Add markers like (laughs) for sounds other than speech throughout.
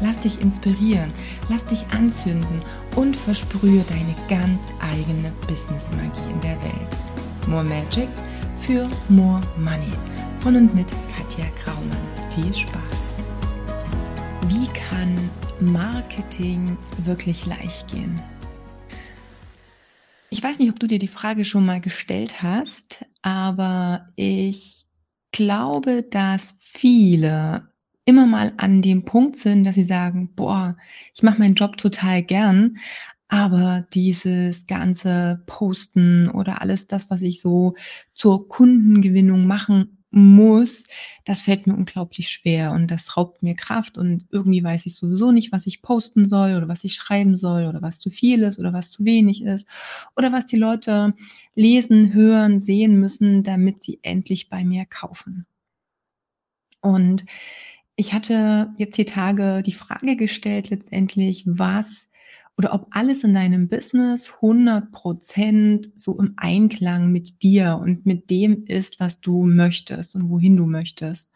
Lass dich inspirieren, lass dich anzünden und versprühe deine ganz eigene Business-Magie in der Welt. More Magic für More Money. Von und mit Katja Graumann. Viel Spaß. Wie kann Marketing wirklich leicht gehen? Ich weiß nicht, ob du dir die Frage schon mal gestellt hast, aber ich glaube, dass viele immer mal an dem Punkt sind, dass sie sagen, boah, ich mache meinen Job total gern, aber dieses ganze Posten oder alles das, was ich so zur Kundengewinnung machen muss, das fällt mir unglaublich schwer und das raubt mir Kraft und irgendwie weiß ich sowieso nicht, was ich posten soll oder was ich schreiben soll oder was zu viel ist oder was zu wenig ist oder was die Leute lesen, hören, sehen müssen, damit sie endlich bei mir kaufen. Und ich hatte jetzt die Tage die Frage gestellt letztendlich, was oder ob alles in deinem Business 100% so im Einklang mit dir und mit dem ist, was du möchtest und wohin du möchtest.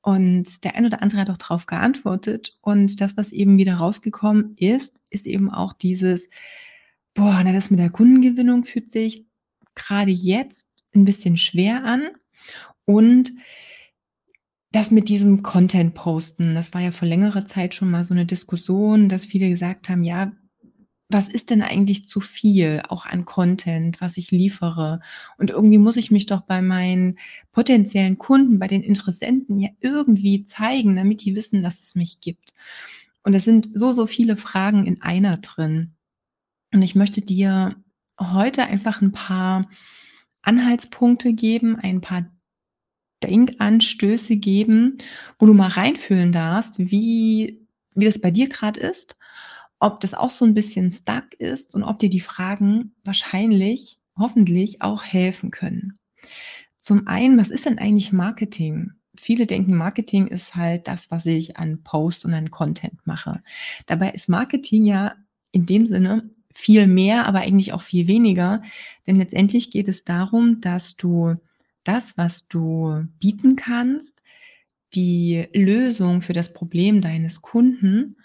Und der ein oder andere hat auch darauf geantwortet. Und das, was eben wieder rausgekommen ist, ist eben auch dieses, boah, na, das mit der Kundengewinnung fühlt sich gerade jetzt ein bisschen schwer an. Und das mit diesem Content posten, das war ja vor längerer Zeit schon mal so eine Diskussion, dass viele gesagt haben, ja, was ist denn eigentlich zu viel auch an Content, was ich liefere? Und irgendwie muss ich mich doch bei meinen potenziellen Kunden, bei den Interessenten ja irgendwie zeigen, damit die wissen, dass es mich gibt. Und es sind so, so viele Fragen in einer drin. Und ich möchte dir heute einfach ein paar Anhaltspunkte geben, ein paar Denkanstöße geben, wo du mal reinfühlen darfst, wie, wie das bei dir gerade ist ob das auch so ein bisschen stuck ist und ob dir die Fragen wahrscheinlich, hoffentlich auch helfen können. Zum einen, was ist denn eigentlich Marketing? Viele denken, Marketing ist halt das, was ich an Post und an Content mache. Dabei ist Marketing ja in dem Sinne viel mehr, aber eigentlich auch viel weniger. Denn letztendlich geht es darum, dass du das, was du bieten kannst, die Lösung für das Problem deines Kunden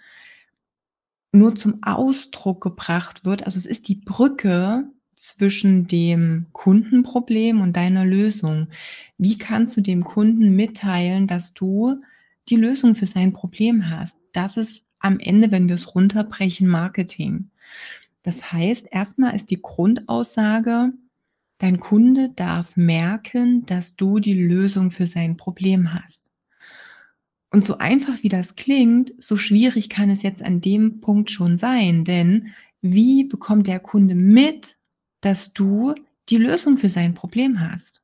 nur zum Ausdruck gebracht wird. Also es ist die Brücke zwischen dem Kundenproblem und deiner Lösung. Wie kannst du dem Kunden mitteilen, dass du die Lösung für sein Problem hast? Das ist am Ende, wenn wir es runterbrechen, Marketing. Das heißt, erstmal ist die Grundaussage, dein Kunde darf merken, dass du die Lösung für sein Problem hast. Und so einfach wie das klingt, so schwierig kann es jetzt an dem Punkt schon sein, denn wie bekommt der Kunde mit, dass du die Lösung für sein Problem hast?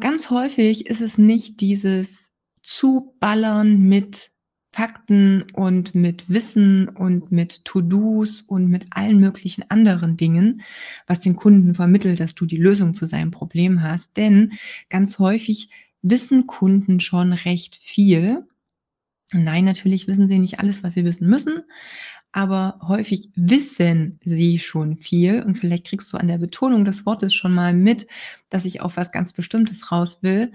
Ganz häufig ist es nicht dieses Zuballern mit Fakten und mit Wissen und mit To-Dos und mit allen möglichen anderen Dingen, was dem Kunden vermittelt, dass du die Lösung zu seinem Problem hast. Denn ganz häufig wissen Kunden schon recht viel. Nein, natürlich wissen sie nicht alles, was sie wissen müssen, aber häufig wissen sie schon viel und vielleicht kriegst du an der Betonung des Wortes schon mal mit, dass ich auf was ganz Bestimmtes raus will.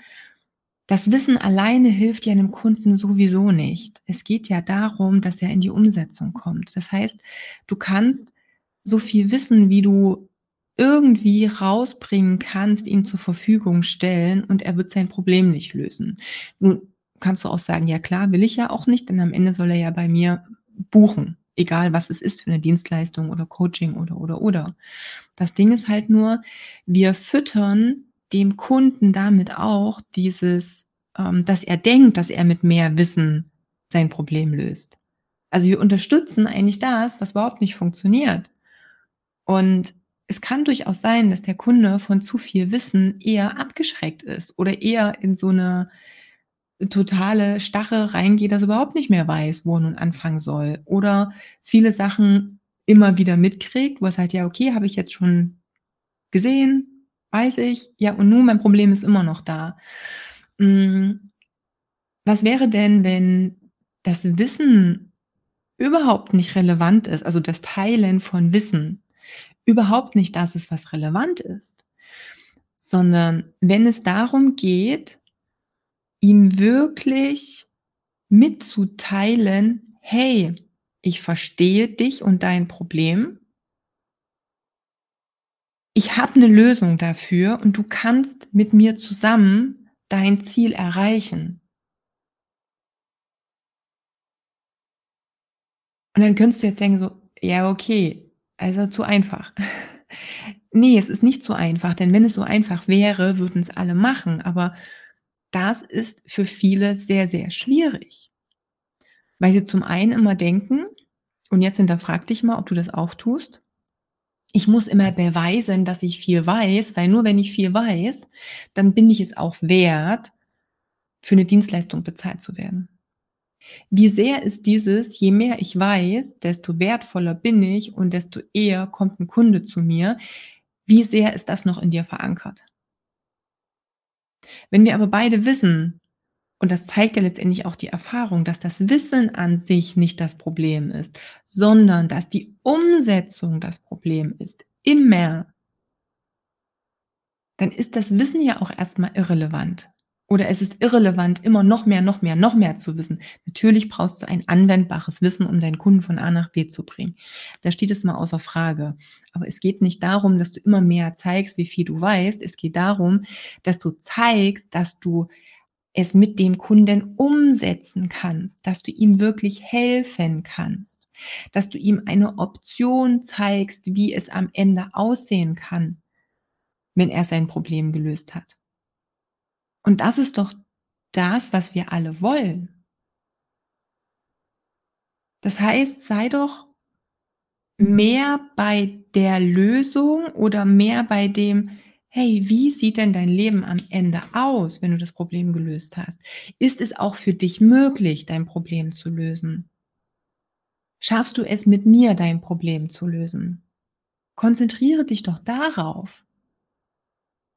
Das Wissen alleine hilft ja einem Kunden sowieso nicht. Es geht ja darum, dass er in die Umsetzung kommt. Das heißt, du kannst so viel wissen, wie du irgendwie rausbringen kannst, ihm zur Verfügung stellen und er wird sein Problem nicht lösen. Nun kannst du auch sagen, ja klar, will ich ja auch nicht, denn am Ende soll er ja bei mir buchen, egal was es ist für eine Dienstleistung oder Coaching oder oder oder. Das Ding ist halt nur, wir füttern dem Kunden damit auch dieses, ähm, dass er denkt, dass er mit mehr Wissen sein Problem löst. Also wir unterstützen eigentlich das, was überhaupt nicht funktioniert. Und es kann durchaus sein, dass der Kunde von zu viel Wissen eher abgeschreckt ist oder eher in so eine totale Stache reingeht, dass er überhaupt nicht mehr weiß, wo er nun anfangen soll oder viele Sachen immer wieder mitkriegt, wo er sagt: „Ja, okay, habe ich jetzt schon gesehen, weiß ich. Ja, und nun mein Problem ist immer noch da.“ Hm, was wäre denn, wenn das Wissen überhaupt nicht relevant ist, also das Teilen von Wissen überhaupt nicht das ist, was relevant ist, sondern wenn es darum geht, ihm wirklich mitzuteilen: „Hey, ich verstehe dich und dein Problem“ „ich habe 'ne Lösung dafür und du kannst mit mir zusammen dein Ziel erreichen.“ Und dann könntest du jetzt denken so: „Ja, okay, also zu einfach.“ (laughs) Ne, es ist nicht so einfach, denn wenn es so einfach wäre, würden's alle machen, aber das ist für viele sehr, sehr schwierig. Weil sie zum einen immer denken und jetzt hinterfrage dich mal, ob du das auch tust: „Ich muss immer beweisen, dass ich viel weiß, weil nur wenn ich viel weiß, dann bin ich es auch wert, für 'ne Dienstleistung bezahlt zu werden.“ Wie sehr ist dieses: „Je mehr ich weiß, desto wertvoller bin ich und desto eher kommt 'n Kunde zu mir“, wie sehr ist das noch in dir verankert? Wenn wir aber beide wissen, und das zeigt ja letztendlich auch die Erfahrung, dass das Wissen an sich nicht das Problem ist, sondern dass die Umsetzung das Problem ist, immer dann ist das Wissen ja auch erst mal irrelevant. Oder es ist irrelevant, immer noch mehr, noch mehr, noch mehr zu wissen. Natürlich brauchst du ein anwendbares Wissen, um deinen Kunden von A nach B zu bringen. Da steht es mal außer Frage. Aber es geht nicht darum, dass du immer mehr zeigst, wie viel du weißt. Es geht darum, dass du zeigst, dass du es mit dem Kunden umsetzen kannst, dass du ihm wirklich helfen kannst, dass du ihm eine Option zeigst, wie es am Ende aussehen kann, wenn er sein Problem gelöst hat. Und das ist doch das, was wir alle wollen. Das heißt, sei doch mehr bei der Lösung oder mehr bei dem: „Hey, wie sieht denn dein Leben am Ende aus, wenn du das Problem gelöst hast? Ist es auch für dich möglich, dein Problem zu lösen? Schaffst du es mit mir, dein Problem zu lösen?“ Konzentriere dich doch darauf.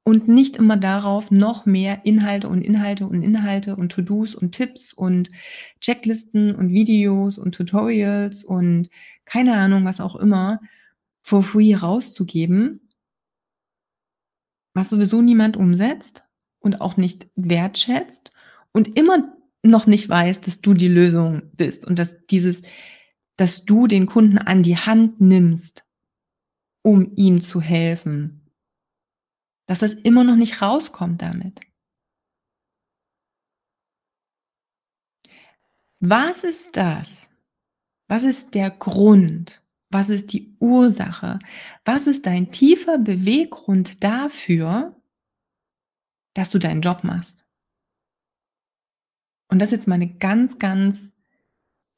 Und nicht immer darauf, noch mehr Inhalte und Inhalte und Inhalte und To-dos und Tipps und Checklisten und Videos und Tutorials und keine Ahnung, was auch immer, for free rauszugeben was sowieso niemand umsetzt und auch nicht wertschätzt und immer noch nicht weiß, dass du die Lösung bist und dass dieses dass du den Kunden an die Hand nimmst, um ihm zu helfen. Dass das immer noch nicht rauskommt damit. Was ist das? Was ist der Grund? Was ist die Ursache? Was ist dein tiefer Beweggrund dafür dass du deinen Job machst? Und das ist jetzt mal 'ne ganz, ganz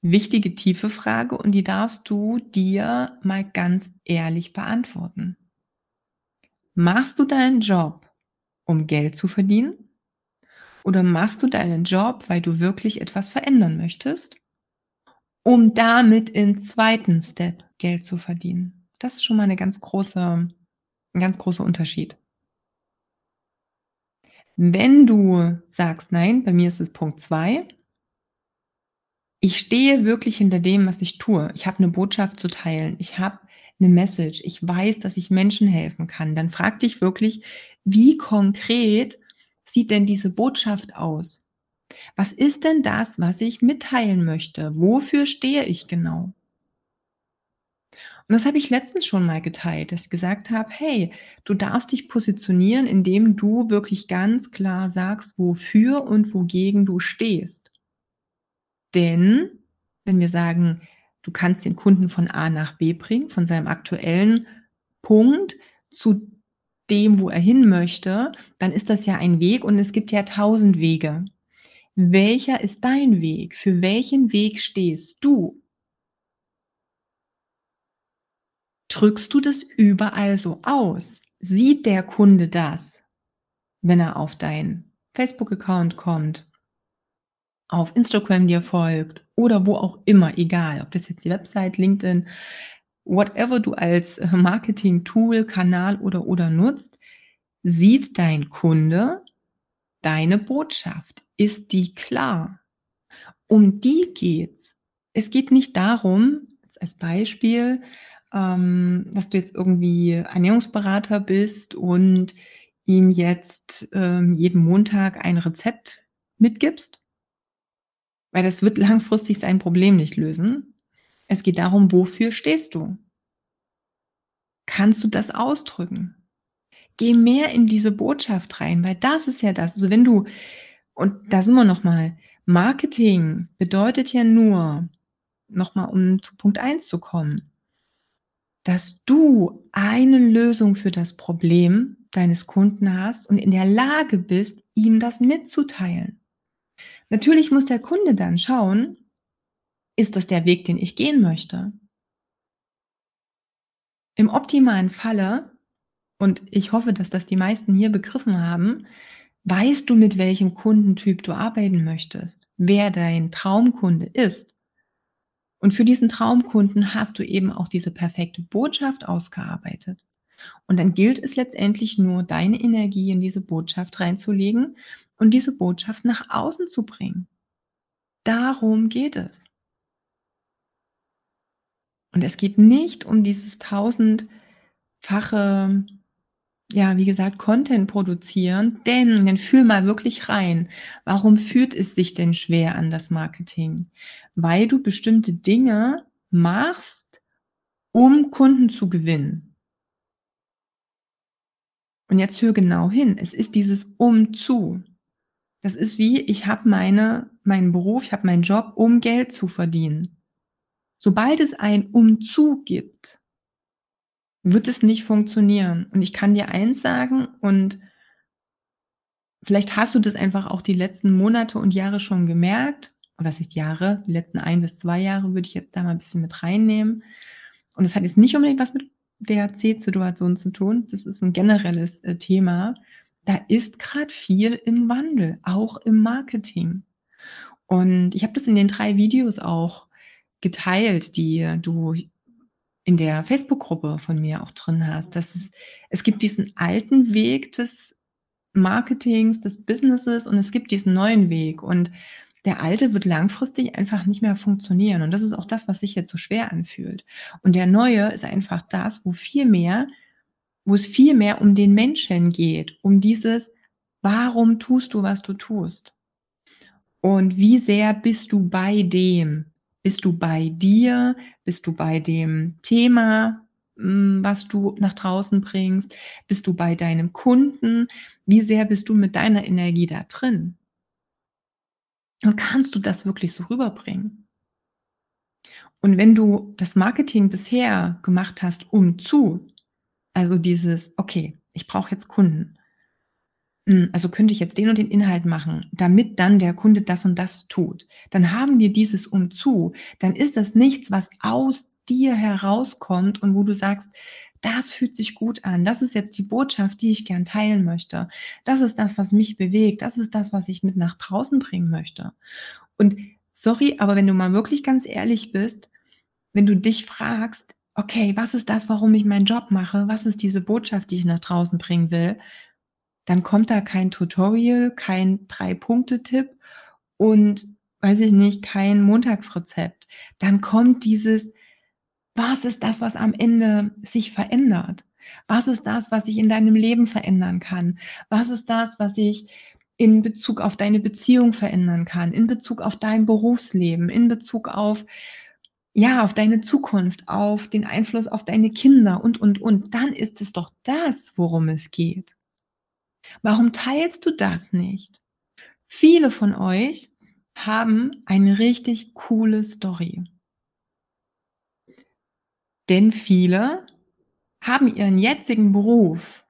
wichtige, tiefe Frage und die darfst du dir mal ganz ehrlich beantworten. Machst du deinen Job, um Geld zu verdienen? Oder machst du deinen Job, weil du wirklich etwas verändern möchtest, um damit im 2. Step Geld zu verdienen? Das ist schon mal 'ne ganz große 'n ganz großer Unterschied. Wenn du sagst: „Nein, bei mir ist es Punkt 2“ „Ich stehe wirklich hinter dem, was ich tue. Ich habe 'ne Botschaft zu teilen. Ich habe 'ne Message. Ich weiß, dass ich Menschen helfen kann“, dann frage dich wirklich: „Wie konkret sieht denn diese Botschaft aus? Was ist denn das, was ich mitteilen möchte? Wofür stehe ich genau?“ Und das habe ich letztens schon mal geteilt, dass ich gesagt habe: „Hey, du darfst dich positionieren, indem du wirklich ganz klar sagst, wofür und wogegen du stehst.“ Denn wenn wir sagen, du kannst den Kunden von A nach B bringen, von seinem aktuellen Punkt zu dem, wo er hin möchte, dann ist das ja ein Weg und es gibt ja 1.000 Wege. Welcher ist dein Weg? Für welchen Weg stehst du? Drückst du das überall so aus? Sieht der Kunde das, wenn er auf deinen Facebook-Account kommt auf Instagram dir folgt oder wo auch immer, egal, ob das jetzt die Website, LinkedIn whatever du als äh, Marketing-Tool, Kanal oder oder nutzt, sieht dein Kunde deine Botschaft? Ist die klar? Um die geht's. Es geht nicht darum, als Beispiel, ähm, dass du jetzt irgendwie Ernährungsberater bist und ihm jetzt ähm, jeden Montag ein Rezept mitgibst, weil das wird langfristig sein Problem nicht lösen. Es geht darum, wofür stehst du? Kannst du das ausdrücken? Geh mehr in diese Botschaft rein, weil das ist ja das. Also wenn du, und da sind wir nochmal, Marketing bedeutet ja nur, nochmal um zu Punkt eins zu kommen, dass du eine Lösung für das Problem deines Kunden hast und in der Lage bist, ihm das mitzuteilen. Natürlich muss der Kunde dann schauen, ist das der Weg, den ich gehen möchte? Im optimalen Falle, und ich hoffe, dass das die meisten hier begriffen haben, weißt du, mit welchem Kundentyp du arbeiten möchtest, wer dein Traumkunde ist. Und für diesen Traumkunden hast du eben auch diese perfekte Botschaft ausgearbeitet. Und dann gilt es letztendlich nur, deine Energie in diese Botschaft reinzulegen und diese Botschaft nach außen zu bringen. Darum geht es. Und es geht nicht um dieses tausendfache, ja, wie gesagt, Content produzieren, denn dann fühl mal wirklich rein. Warum fühlt es sich denn schwer an das Marketing? Weil du bestimmte Dinge machst, um Kunden zu gewinnen. Und jetzt hör genau hin. Es ist dieses Umzu. Das ist wie, ich habe meine, meinen Beruf, ich habe meinen Job, um Geld zu verdienen. Sobald es ein Umzu gibt, wird es nicht funktionieren. Und ich kann dir eins sagen, und vielleicht hast du das einfach auch die letzten Monate und Jahre schon gemerkt, was ist Jahre, die letzten ein bis zwei Jahre würde ich jetzt da mal ein bisschen mit reinnehmen. Und es hat jetzt nicht unbedingt was mit DHC-Situation zu tun. Das ist ein generelles äh, Thema. Da ist gerade viel im Wandel, auch im Marketing. Und ich habe das in den drei Videos auch geteilt, die du in der Facebook-Gruppe von mir auch drin hast. Dass es, es gibt diesen alten Weg des Marketings, des Businesses und es gibt diesen neuen Weg. Und der alte wird langfristig einfach nicht mehr funktionieren. Und das ist auch das, was sich jetzt so schwer anfühlt. Und der neue ist einfach das, wo viel mehr, wo es viel mehr um den Menschen geht, um dieses, warum tust du, was du tust? Und wie sehr bist du bei dem? Bist du bei dir? Bist du bei dem Thema, hm, was du nach draußen bringst? Bist du bei deinem Kunden? Wie sehr bist du mit deiner Energie da drin? Und kannst du das wirklich so rüberbringen? Und wenn du das Marketing bisher gemacht hast, um zu, also dieses, okay, ich brauche jetzt Kunden, also könnte ich jetzt den und den Inhalt machen, damit dann der Kunde das und das tut, dann haben wir dieses um zu, dann ist das nichts, was aus dir herauskommt und wo du sagst, das fühlt sich gut an. Das ist jetzt die Botschaft, die ich gern teilen möchte. Das ist das, was mich bewegt. Das ist das, was ich mit nach draußen bringen möchte. Und sorry, aber wenn du mal wirklich ganz ehrlich bist, wenn du dich fragst, okay, was ist das, warum ich meinen Job mache? Was ist diese Botschaft, die ich nach draußen bringen will? Dann kommt da kein Tutorial, kein Drei-Punkte-Tipp und weiß ich nicht, kein Montagsrezept. Dann kommt dieses, was ist das, was am Ende sich verändert? Was ist das, was sich in deinem Leben verändern kann? Was ist das, was sich in Bezug auf deine Beziehung verändern kann, in Bezug auf dein Berufsleben, in Bezug auf ja, auf deine Zukunft, auf den Einfluss auf deine Kinder und und und, dann ist es doch das, worum es geht. Warum teilst du das nicht? Viele von euch haben eine richtig coole Story. Denn viele haben ihren jetzigen Beruf,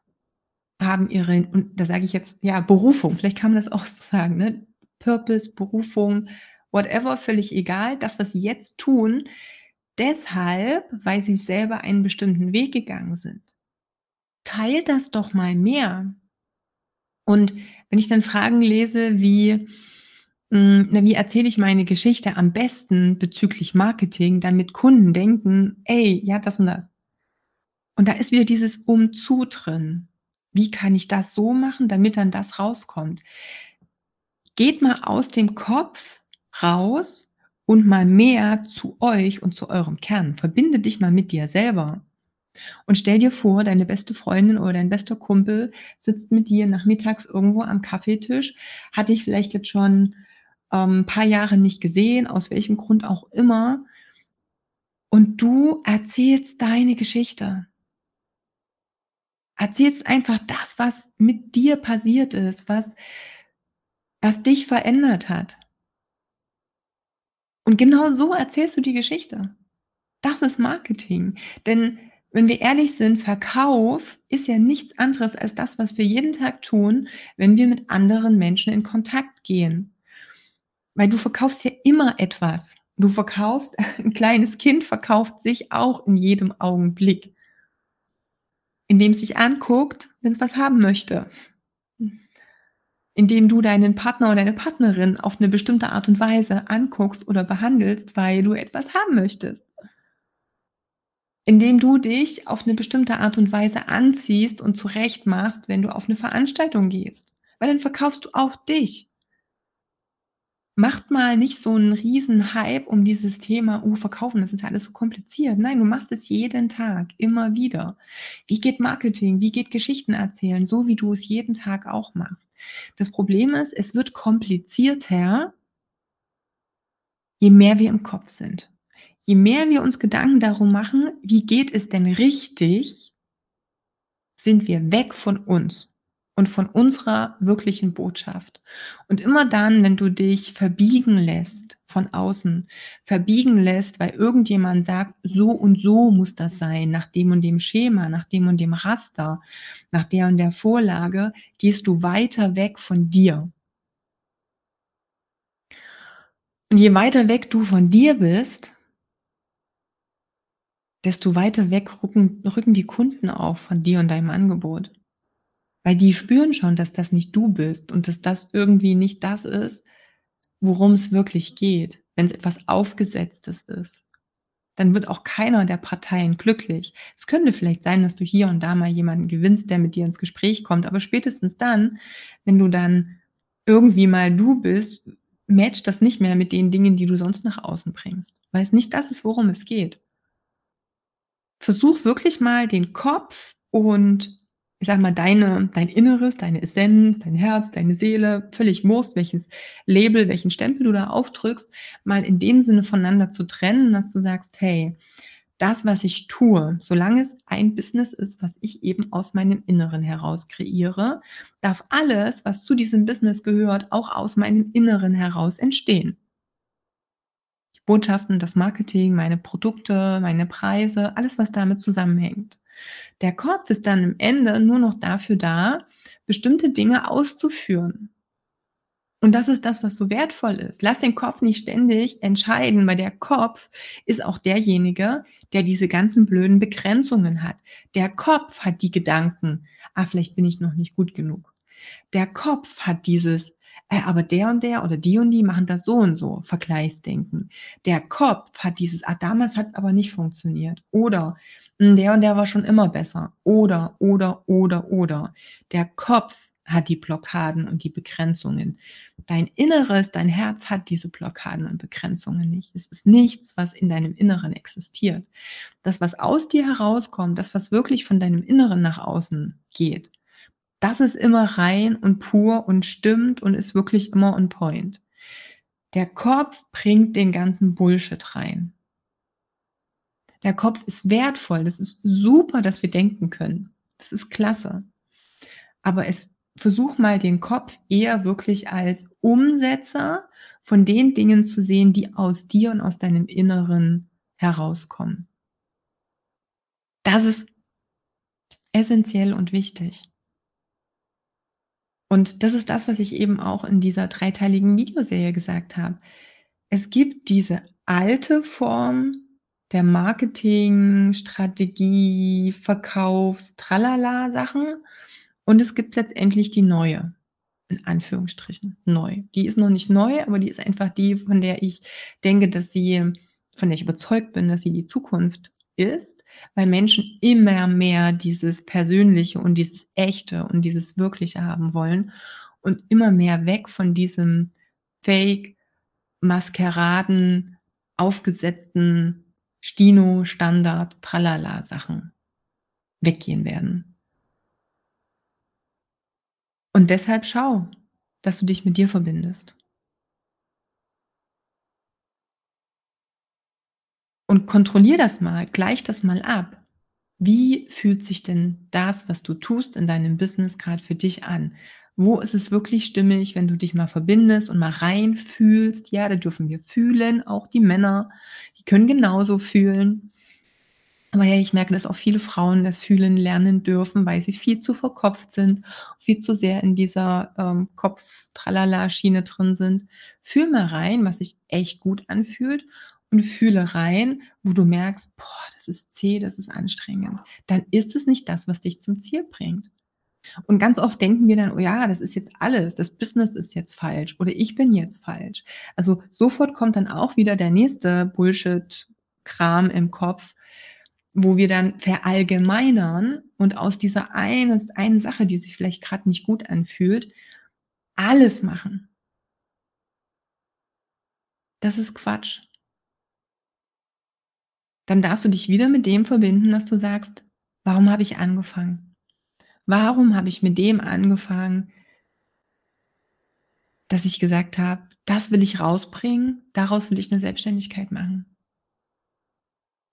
haben ihre, und da sage ich jetzt, ja, Berufung, vielleicht kann man das auch so sagen, ne? Purpose, Berufung, whatever, völlig egal, das, was sie jetzt tun, deshalb, weil sie selber einen bestimmten Weg gegangen sind. Teilt das doch mal mehr. Und wenn ich dann Fragen lese wie, Hm, na, wie erzähle ich meine Geschichte am besten bezüglich Marketing, damit Kunden denken: „Ey, ja, das und das.“ Und da ist wieder dieses Umzu drin. Wie kann ich das so machen, damit dann das rauskommt? Geht mal aus dem Kopf raus und mal mehr zu euch und zu eurem Kern. Verbinde dich mal mit dir selber. Und stell dir vor, deine beste Freundin oder dein bester Kumpel sitzt mit dir nachmittags irgendwo am Kaffeetisch, hat dich vielleicht jetzt schon, ähm, paar Jahre nicht gesehen, aus welchem Grund auch immer. Und du erzählst deine Geschichte. Erzählst einfach das, was mit dir passiert ist, was was dich verändert hat. Und genau so erzählst du die Geschichte. Das ist Marketing. Denn wenn wir ehrlich sind, Verkauf ist ja nichts anderes als das, was wir jeden Tag tun, wenn wir mit anderen Menschen in Kontakt gehen. Weil du verkaufst ja immer etwas. Du verkaufst (laughs) 'n kleines Kind verkauft sich auch in jedem Augenblick. Indem's dich anguckt, wenn's was haben möchte. Indem du deinen Partner oder deine Partnerin auf 'ne bestimmte Art und Weise anguckst oder behandelst, weil du etwas haben möchtest. Indem du dich auf 'ne bestimmte Art und Weise anziehst und zurechtmachst, wenn du auf 'ne Veranstaltung gehst, weil dann verkaufst du auch dich. Macht mal nicht so 'n Riesenhype um dieses Thema: „Oh, verkaufen, das ist ja alles so kompliziert.“ Nein, du machst es jeden Tag, immer wieder. Wie geht Marketing? Wie geht Geschichten erzählen? So wie du es jeden Tag auch machst. Das Problem ist, es wird komplizierter je mehr wir im Kopf sind. Je mehr wir uns Gedanken darum machen: „Wie geht es denn richtig?“ sind wir weg von uns und von unserer wirklichen Botschaft. Und immer dann, wenn du dich verbiegen lässt von außen, verbiegen lässt, weil irgendjemand sagt: „So und so muss das sein, nach dem und dem Schema, nach dem und dem Raster, nach der und der Vorlage“, gehst du weiter weg von dir. Und je weiter weg du von dir bist desto weiter weg rücken rücken die Kunden auch von dir und deinem Angebot. Weil die spüren schon, dass das nicht du bist und dass das irgendwie nicht das ist, worum's wirklich geht. Wenn's etwas Aufgesetztes ist, dann wird auch keiner der Parteien glücklich. Es könnte vielleicht sein, dass du hier und da mal jemanden gewinnst, der mit dir ins Gespräch kommt, aber spätestens dann, wenn du dann irgendwie mal du bist, matcht das nicht mehr mit den Dingen, die du sonst nach außen bringst, weil's nicht das ist, worum es geht. Versuch wirklich mal den Kopf und ich sage mal, deine dein Inneres, deine Essenz, dein Herz, deine Seele, völlig Wurst, welches Label, welchen Stempel du da aufdrückst, mal in dem Sinne voneinander zu trennen, dass du sagst: „Hey, das, was ich tue, solange es ein Business ist, was ich eben aus meinem Inneren heraus kreiere, darf alles, was zu diesem Business gehört, auch aus meinem Inneren heraus entstehen.“ Die Botschaften, das Marketing, meine Produkte, meine Preise, alles, was damit zusammenhängt. Der Kopf ist dann am Ende nur noch dafür da, bestimmte Dinge auszuführen. Und das ist das, was so wertvoll ist. Lass den Kopf nicht ständig entscheiden, weil der Kopf ist auch derjenige, der diese ganzen blöden Begrenzungen hat. Der Kopf hat die Gedanken: „Ah, vielleicht bin ich noch nicht gut genug.“ Der Kopf hat dieses: „Äh, aber der und der oder die und die machen das so und so“, Vergleichsdenken. Der Kopf hat dieses: „Ah, damals hat's aber nicht funktioniert.“ Oder: „Hm, der und der war schon immer besser.“ Oder, oder, oder, oder. Der Kopf hat die Blockaden und die Begrenzungen. Dein Inneres, dein Herz hat diese Blockaden und Begrenzungen nicht. Es ist nichts, was in deinem Inneren existiert. Das, was aus dir herauskommt, das, was wirklich von deinem Inneren nach außen geht, das ist immer rein und pur und stimmt und ist wirklich immer on point. Der Kopf bringt den ganzen Bullshit rein. Der Kopf ist wertvoll. Das ist super, dass wir denken können. Das ist klasse. Aber es versuch mal, den Kopf eher wirklich als Umsetzer von den Dingen zu sehen, die aus dir und aus deinem Inneren herauskommen. Das ist essenziell und wichtig. Und das ist das, was ich eben auch in dieser dreiteiligen Videoserie gesagt habe. Es gibt diese alte Form der Marketingstrategie, Verkaufs-Tralala-Sachen und es gibt letztendlich die neue. in Anführungsstrichen neu. Die ist noch nicht neu, aber die ist einfach die, von der ich denke, dass sie von der ich überzeugt bin, dass sie die Zukunft ist, weil Menschen immer mehr dieses Persönliche und dieses Echte und dieses Wirkliche haben wollen und immer mehr weg von diesem Fake, Maskeraden, aufgesetzten Stino, Standard, Tralala Sachen weggehen werden. Und deshalb schau, dass du dich mit dir verbindest. Und kontrollier das mal, gleich das mal ab. Wie fühlt sich denn das, was du tust in deinem Business gerade für dich an? Wo ist es wirklich stimmig, wenn du dich mal verbindest und mal reinfühlst? Ja, da dürfen wir fühlen, auch die Männer, die können genauso fühlen. Aber ja, ich merke, dass auch viele Frauen das Fühlen lernen dürfen, weil sie viel zu verkopft sind, viel zu sehr in dieser ähm, Kopf-Tralala-Schiene drin sind. Fühl mal rein, was sich echt gut anfühlt und fühle rein, wo du merkst, boah, das ist zäh, das ist anstrengend. Dann ist es nicht das, was dich zum Ziel bringt. Und ganz oft denken wir dann, oh ja, das ist jetzt alles, das Business ist jetzt falsch oder ich bin jetzt falsch. Also sofort kommt dann auch wieder der nächste Bullshit-Kram im Kopf, wo wir dann verallgemeinern und aus dieser einen, einen Sache, die sich vielleicht gerade nicht gut anfühlt, alles machen. Das ist Quatsch. Dann darfst du dich wieder mit dem verbinden, dass du sagst, warum habe ich angefangen? Warum habe ich mit dem angefangen, dass ich gesagt habe, das will ich rausbringen, daraus will ich eine Selbstständigkeit machen?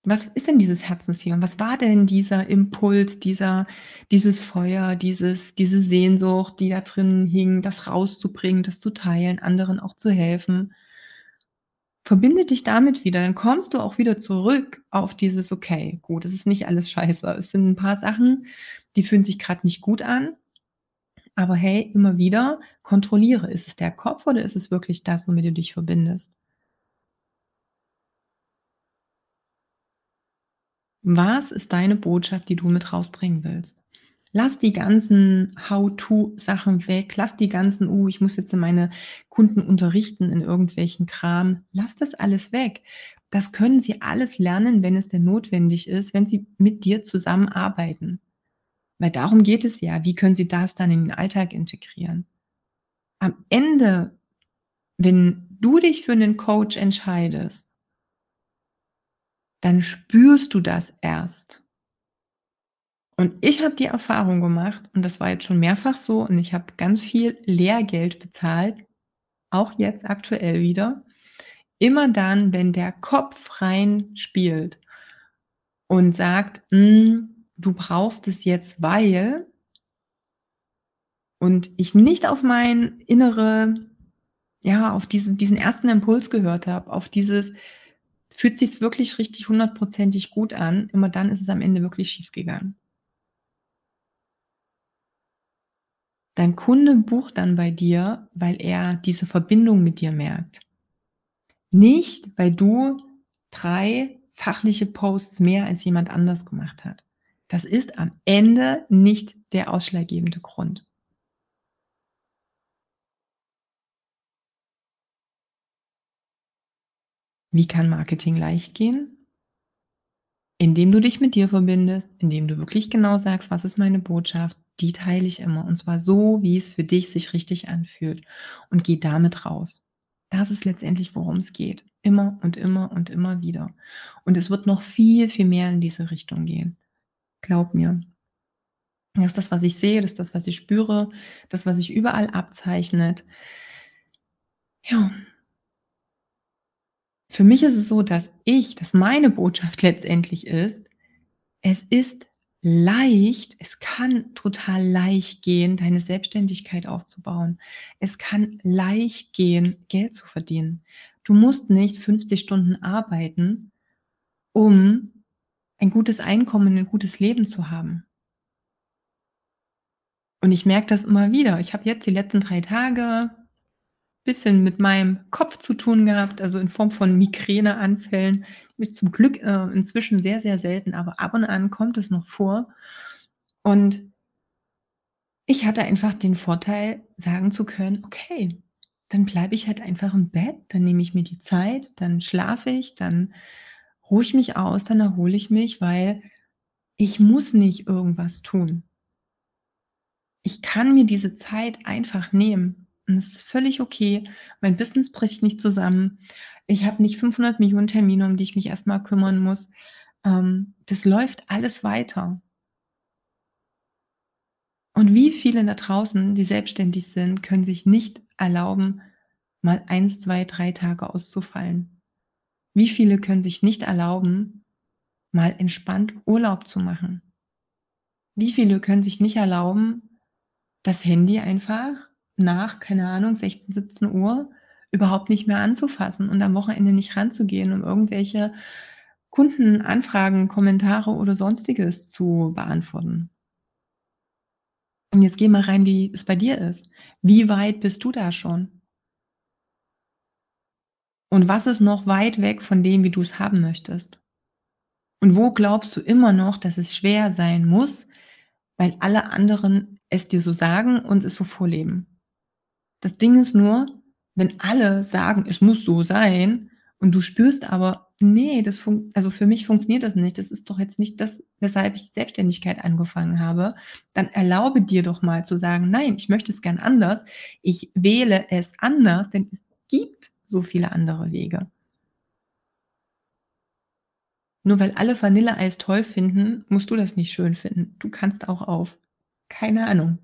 Was ist denn dieses Herzensthema? Was war denn dieser Impuls, dieser dieses Feuer, dieses diese Sehnsucht, die da drin hing, das rauszubringen, das zu teilen, anderen auch zu helfen? Verbinde dich damit wieder, dann kommst du auch wieder zurück auf dieses: „Okay, gut, es ist nicht alles scheiße. Es sind 'n paar Sachen, die fühlen sich grad nicht gut an.“ Aber hey, immer wieder kontrolliere. Ist es der Kopf oder ist es wirklich das, womit du dich verbindest? Was ist deine Botschaft, die du mit rausbringen willst? Lass die ganzen How-to-Sachen weg. Lass die ganzen: „Oh, ich muss jetzt meine Kunden unterrichten in irgendwelchen Kram.“ Lass das alles weg. Das können sie alles lernen, wenn es denn notwendig ist, wenn sie mit dir zusammenarbeiten. Weil darum geht es ja. Wie können sie das dann in den Alltag integrieren? Am Ende, wenn du dich für 'nen Coach entscheidest dann spürst du das erst. Und ich habe die Erfahrung gemacht und das war jetzt schon mehrfach so und ich habe ganz viel Lehrgeld bezahlt, auch jetzt aktuell wieder. Immer dann, wenn der Kopf rein spielt und sagt: „Hm, du brauchst es jetzt, weil“ und ich nicht auf mein innere ja, auf diesen diesen ersten Impuls gehört habe, auf dieses Fühlt sich's wirklich richtig hundertprozentig gut an, immer dann ist es am Ende wirklich schiefgegangen. Dein Kunde bucht dann bei dir, weil er diese Verbindung mit dir merkt. Nicht, weil du 3 fachliche Posts mehr als jemand anders gemacht hat. Das ist am Ende nicht der ausschlaggebende Grund. Wie kann Marketing leicht gehen? Indem du dich mit dir verbindest, indem du wirklich genau sagst: „Was ist meine Botschaft?“ Die teile ich immer und zwar so, wie es für dich sich richtig anfühlt und geh damit raus. Das ist letztendlich, worum's geht. Immer und immer und immer wieder. Und es wird noch viel, viel mehr in diese Richtung gehen. Glaub mir. Das ist das, was ich sehe, das ist das, was ich spüre, das, was sich überall abzeichnet. Ja. Für mich ist es so, dass ich dass meine Botschaft (laughs) letztendlich ist: Es ist leicht es kann total leicht gehen, deine Selbstständigkeit aufzubauen. Es kann leicht gehen, Geld zu verdienen. Du musst nicht 50 Stunden arbeiten, um ein gutes Einkommen, 'n gutes Leben zu haben. Und ich merke das immer wieder. Ich habe jetzt die letzten 3 Tage bisschen mit meinem Kopf zu tun gehabt, also in Form von Migräneanfällen, die zum Glück, äh, inzwischen sehr, sehr selten, aber ab und an kommt es noch vor. Und Ich hatte einfach den Vorteil, sagen zu können: „Okay, dann bleibe ich halt einfach im Bett, dann nehme ich mir die Zeit, dann schlafe ich, dann ruhe ich mich aus, dann erhole ich mich, weil ich muss nicht irgendwas tun.“ Ich kann mir diese Zeit einfach nehmen und es ist völlig okay. Mein Business bricht nicht zusammen. Ich habe nicht 500.000.000 Termine, um die ich mich erst mal kümmern muss. Ähm, das läuft alles weiter. Und wie viele da draußen, die selbstständig sind, können sich nicht erlauben, mal 1, 2, 3 Tage auszufallen? Wie viele können sich nicht erlauben, mal entspannt Urlaub zu machen? Wie viele können sich nicht erlauben, das Handy einfach nach, keine Ahnung, 16:00, 17:00 überhaupt nicht mehr anzufassen und am Wochenende nicht ranzugehen, um irgendwelche Kundenanfragen, Kommentare oder Sonstiges zu beantworten? Und jetzt geh mal rein, wie es bei dir ist. Wie weit bist du da schon? Und was ist noch weit weg von dem, wie du's haben möchtest? Und wo glaubst du immer noch, dass es schwer sein muss, weil alle anderen es dir so sagen und es so vorleben? Das Ding ist nur, wenn alle sagen, es muss so sein und du spürst aber: „Ne, das fun also, für mich funktioniert das nicht. Das ist doch jetzt nicht das, weshalb ich Selbstständigkeit angefangen habe“, dann erlaube dir doch mal zu sagen: „Nein, ich möchte es gern anders. Ich wähle es anders, denn es gibt so viele andere Wege.“ Nur weil alle Vanilleeis toll finden, musst du das nicht schön finden. Du kannst auch auf, keine Ahnung,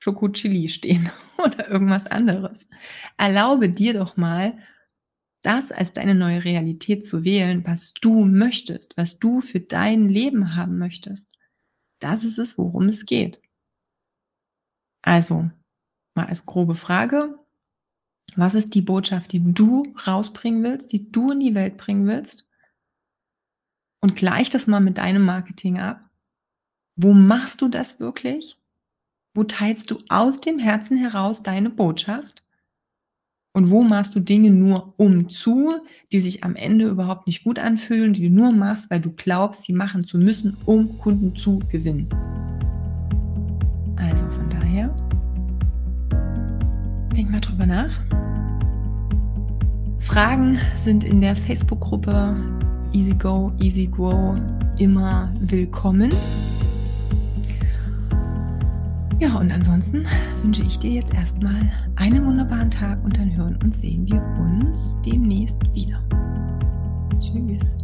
Schokochili stehen (laughs) oder irgendwas anderes. Erlaube dir doch mal, das als deine neue Realität zu wählen, was du möchtest, was du für dein Leben haben möchtest. Das ist es, worum es geht. Also, mal als grobe Frage: Was ist die Botschaft, die du rausbringen willst, die du in die Welt bringen willst? Und gleich das mal mit deinem Marketing ab. Wo machst du das wirklich? Wo teilst du aus dem Herzen heraus deine Botschaft? Und wo machst du Dinge nur um zu, die sich am Ende überhaupt nicht gut anfühlen, die du nur machst, weil du glaubst, sie machen zu müssen, um Kunden zu gewinnen? Also, von daher denk mal drüber nach. Fragen sind in der Facebook-Gruppe Easy Go, Easy Grow immer willkommen. Ja, und ansonsten wünsche ich dir jetzt erst mal einen wunderbaren Tag und dann hören und sehen wir uns demnächst wieder. Tschüss.